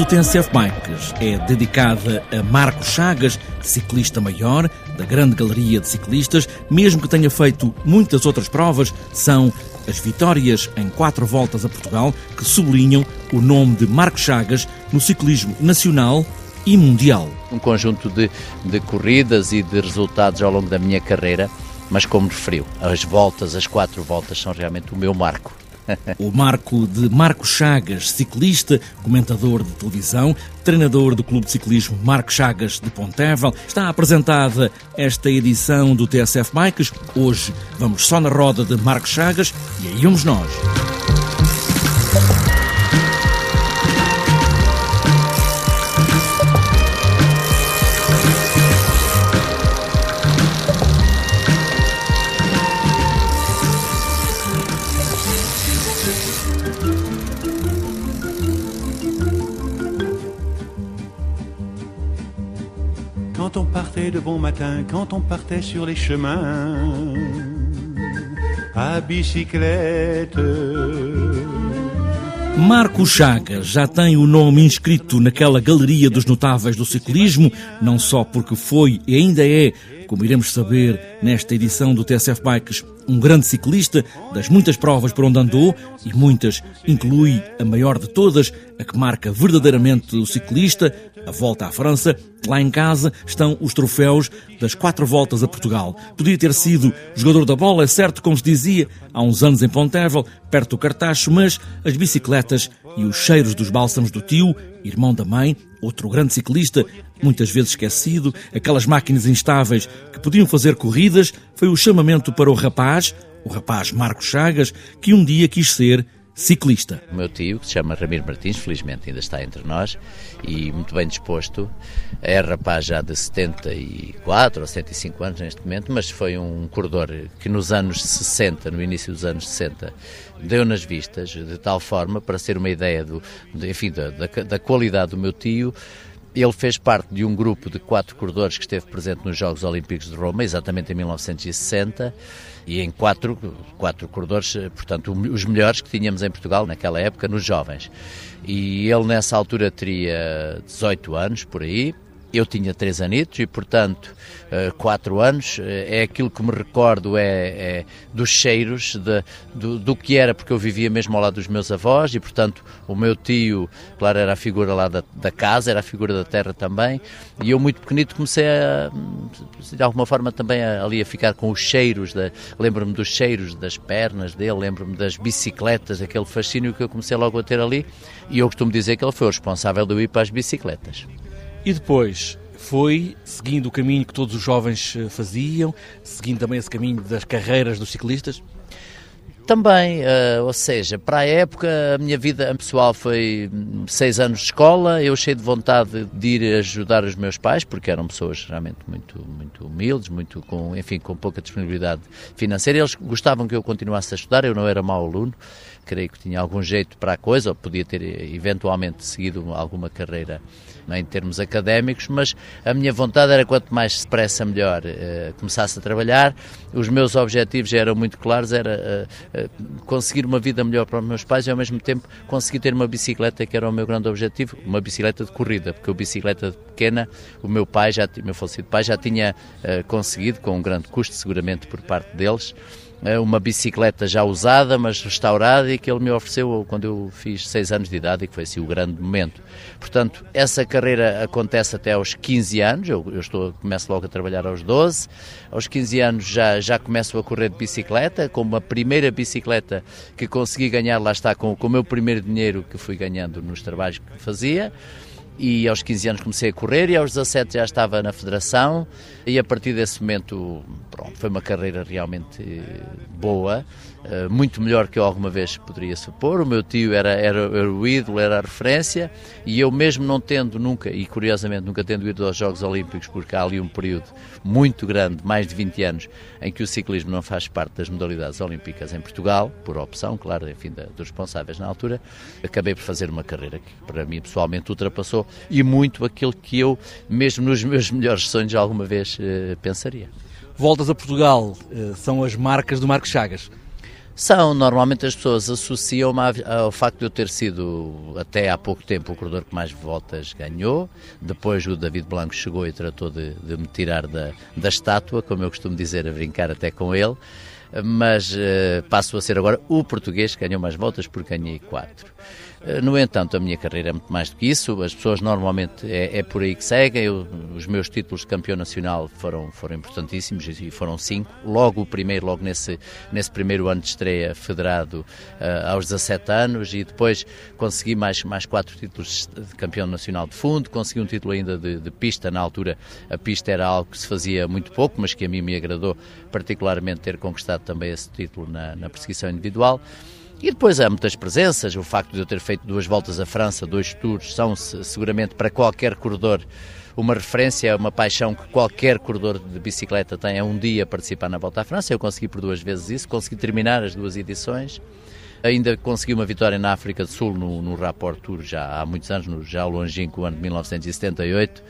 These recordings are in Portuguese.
do TNCF Bikes é dedicada a Marcos Chagas, ciclista maior da grande galeria de ciclistas, mesmo que tenha feito muitas outras provas, são as vitórias em quatro voltas a Portugal que sublinham o nome de Marcos Chagas no ciclismo nacional e mundial. Um conjunto de, de corridas e de resultados ao longo da minha carreira, mas como referiu, as voltas, as quatro voltas são realmente o meu marco. O marco de Marco Chagas, ciclista, comentador de televisão, treinador do Clube de Ciclismo Marco Chagas de Pontevel. Está apresentada esta edição do TSF Bikes. Hoje vamos só na roda de Marco Chagas e aí vamos nós. Quand on partait de bon matin, quand on partait sur les chemins, à bicyclette. Marco Chagas já tem o nome inscrito naquela galeria dos notáveis do ciclismo, não só porque foi e ainda é, como iremos saber nesta edição do TSF Bikes, um grande ciclista das muitas provas por onde andou e muitas inclui a maior de todas, a que marca verdadeiramente o ciclista, a volta à França. Lá em casa estão os troféus das quatro voltas a Portugal. Podia ter sido jogador da bola, é certo, como se dizia, há uns anos em Pontevel, perto do Cartacho, mas as bicicletas e os cheiros dos bálsamos do tio, irmão da mãe, outro grande ciclista, muitas vezes esquecido, aquelas máquinas instáveis que podiam fazer corridas, foi o chamamento para o rapaz, o rapaz Marcos Chagas, que um dia quis ser ciclista. O meu tio, que se chama Ramiro Martins, felizmente ainda está entre nós e muito bem disposto, é rapaz já de 74 ou 75 anos neste momento, mas foi um corredor que nos anos 60, no início dos anos 60, deu nas vistas, de tal forma, para ser uma ideia do, enfim, da, da, da qualidade do meu tio, ele fez parte de um grupo de quatro corredores que esteve presente nos Jogos Olímpicos de Roma, exatamente em 1960, e em quatro, quatro corredores, portanto, os melhores que tínhamos em Portugal naquela época, nos jovens. E ele nessa altura teria 18 anos, por aí, eu tinha três anitos e, portanto, eh, quatro anos. Eh, é aquilo que me recordo é, é dos cheiros de, do, do, que era, porque eu vivia mesmo ao lado dos meus avós e, portanto, o meu tio, claro, era a figura lá da, da casa, era a figura da terra também. E eu, muito pequenito, comecei a, de alguma forma, também a, ali a ficar com os cheiros. Lembro-me dos cheiros das pernas dele, lembro-me das bicicletas, aquele fascínio que eu comecei logo a ter ali. E eu costumo dizer que ele foi o responsável de eu ir para as bicicletas. E depois foi seguindo o caminho que todos os jovens eh, faziam, seguindo também esse caminho das carreiras dos ciclistas? Também, uh, ou seja, para a época a minha vida pessoal foi seis anos de escola, eu cheio de vontade de ir ajudar os meus pais, porque eram pessoas realmente muito, muito humildes, muito com, enfim, com pouca disponibilidade financeira. Eles gostavam que eu continuasse a estudar, eu não era mau aluno, creio que tinha algum jeito para a coisa, ou podia ter eventualmente seguido alguma carreira em termos académicos, mas a minha vontade era quanto mais depressa melhor uh, começasse a trabalhar. Os meus objetivos eram muito claros, era uh, conseguir uma vida melhor para os meus pais e ao mesmo tempo conseguir ter uma bicicleta que era o meu grande objetivo, uma bicicleta de corrida, porque a bicicleta pequena, o meu pai, já, meu falecido pai já tinha conseguido, com um grande custo seguramente por parte deles, é uma bicicleta já usada, mas restaurada, e que ele me ofereceu quando eu fiz 6 anos de idade, e que foi assim o grande momento. Portanto, essa carreira acontece até aos 15 anos, eu, eu estou, começo logo a trabalhar aos 12, aos 15 anos já, já começo a correr de bicicleta, com uma primeira bicicleta que consegui ganhar, lá está, com, com o meu primeiro dinheiro que fui ganhando nos trabalhos que fazia e aos 15 anos comecei a correr e aos 17 já estava na federação. E a partir desse momento pronto, foi uma carreira realmente boa muito melhor que eu alguma vez poderia supor. O meu tio era, era, era, o ídolo, era a referência, e eu mesmo não tendo nunca, e curiosamente nunca tendo ido aos Jogos Olímpicos, porque há ali um período muito grande, mais de 20 anos, em que o ciclismo não faz parte das modalidades olímpicas em Portugal, por opção, claro, enfim, da, dos responsáveis na altura, acabei por fazer uma carreira que para mim pessoalmente ultrapassou e muito aquilo que eu, mesmo nos meus melhores sonhos, alguma vez eh, pensaria. Voltas a Portugal eh, são as marcas do Marcos Chagas. São, normalmente as pessoas associam-me ao facto de eu ter sido, até há pouco tempo, o corredor que mais voltas ganhou. Depois o David Blanco chegou e tratou de, de me tirar da, da estátua, como eu costumo dizer, a brincar até com ele. Mas uh, passo a ser agora o português que ganhou mais voltas, porque ganhei quatro. Eh, no entanto, a minha carreira é muito mais do que isso. As pessoas normalmente é, é por aí que seguem. Eu, os meus títulos de campeão nacional foram, foram importantíssimos e foram cinco. Logo o primeiro, logo nesse, nesse primeiro ano de estreia federado uh, aos 17 anos e depois consegui mais, mais quatro títulos de campeão nacional de fundo. Consegui um título ainda de, de pista. Na altura a pista era algo que se fazia muito pouco, mas que a mim me agradou particularmente ter conquistado também esse título na, na perseguição individual. E depois há muitas presenças, o facto de eu ter feito duas voltas à França, dois tours, são seguramente para qualquer corredor uma referência, uma paixão que qualquer corredor de bicicleta tem é um dia participar na Volta à França. Eu consegui por duas vezes isso, consegui terminar as duas edições. Ainda consegui uma vitória na África do Sul no, no Rapport Tour já há muitos anos, no já longínquo ano de 1978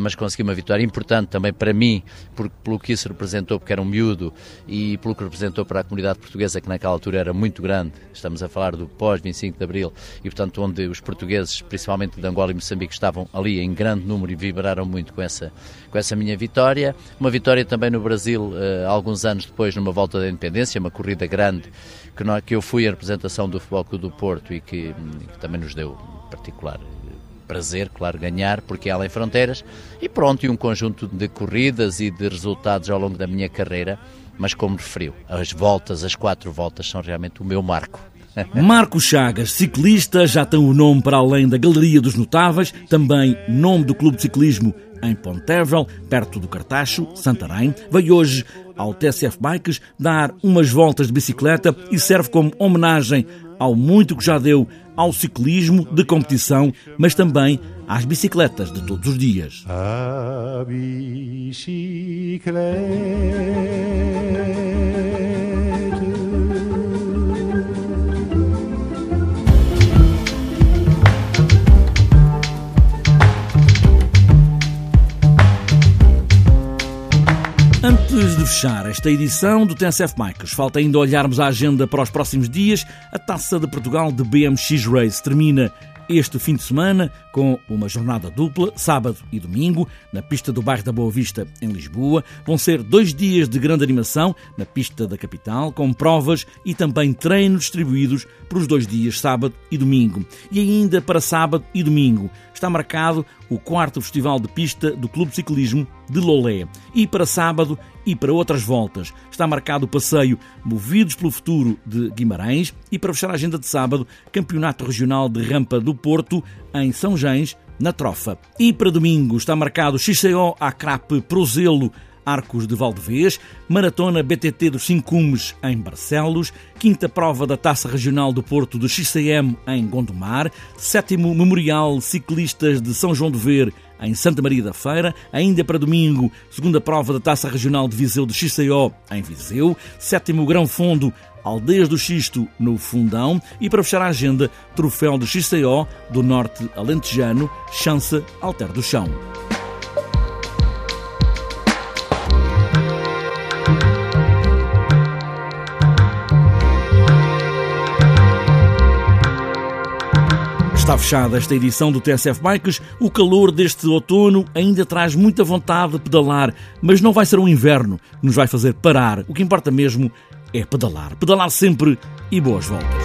mas consegui uma vitória importante também para mim, porque, pelo que isso representou, porque era um miúdo, e pelo que representou para a comunidade portuguesa, que naquela altura era muito grande. Estamos a falar do pós-25 de Abril, e portanto, onde os portugueses, principalmente de Angola e Moçambique, estavam ali em grande número e vibraram muito com essa, com essa minha vitória. Uma vitória também no Brasil, uh, alguns anos depois, numa volta da independência, uma corrida grande, que, nós, que eu fui a representação do Futebol Clube do Porto e que, que também nos deu particular prazer, claro, ganhar, porque é além fronteiras, e pronto, e um conjunto de corridas e de resultados ao longo da minha carreira, mas como referiu, as voltas, as quatro voltas, são realmente o meu marco. Marco Chagas, ciclista, já tem o nome para além da Galeria dos Notáveis, também nome do Clube de Ciclismo em Pontevel, perto do Cartacho, Santarém. Veio hoje ao TSF Bikes dar umas voltas de bicicleta e serve como homenagem ao muito que já deu ao ciclismo de competição, mas também às bicicletas de todos os dias. A bicicleta. De fechar esta edição do TNCF Bikes, falta ainda olharmos a agenda para os próximos dias. A Taça de Portugal de BMX Race termina este fim de semana com uma jornada dupla, sábado e domingo, na pista do bairro da Boa Vista, em Lisboa. Vão ser dois dias de grande animação na pista da capital, com provas e também treinos distribuídos para os dois dias, sábado e domingo. E ainda para sábado e domingo está marcado o quarto Festival de Pista do Clube de Ciclismo de Lolé. E para sábado e para outras voltas está marcado o passeio Movidos pelo Futuro de Guimarães e para fechar a agenda de sábado, Campeonato Regional de Rampa do Porto em São Gens, na Trofa. E para domingo está marcado XCO Acrape Prozelo Arcos de Valdevez, Maratona BTT dos Cinco Cumes em Barcelos, quinta prova da Taça Regional do Porto do XCM em Gondomar, sétimo Memorial Ciclistas de São João de Ver em Santa Maria da Feira, ainda para domingo, segunda prova da Taça Regional de Viseu do XCO em Viseu, sétimo Grão Fundo Aldeias do Xisto no Fundão e para fechar a agenda, Troféu do XCO do Norte Alentejano, Chança Alter do Chão. Está fechada esta edição do TSF Bikes. O calor deste outono ainda traz muita vontade de pedalar, mas não vai ser um inverno que nos vai fazer parar. O que importa mesmo é pedalar. Pedalar sempre e boas voltas.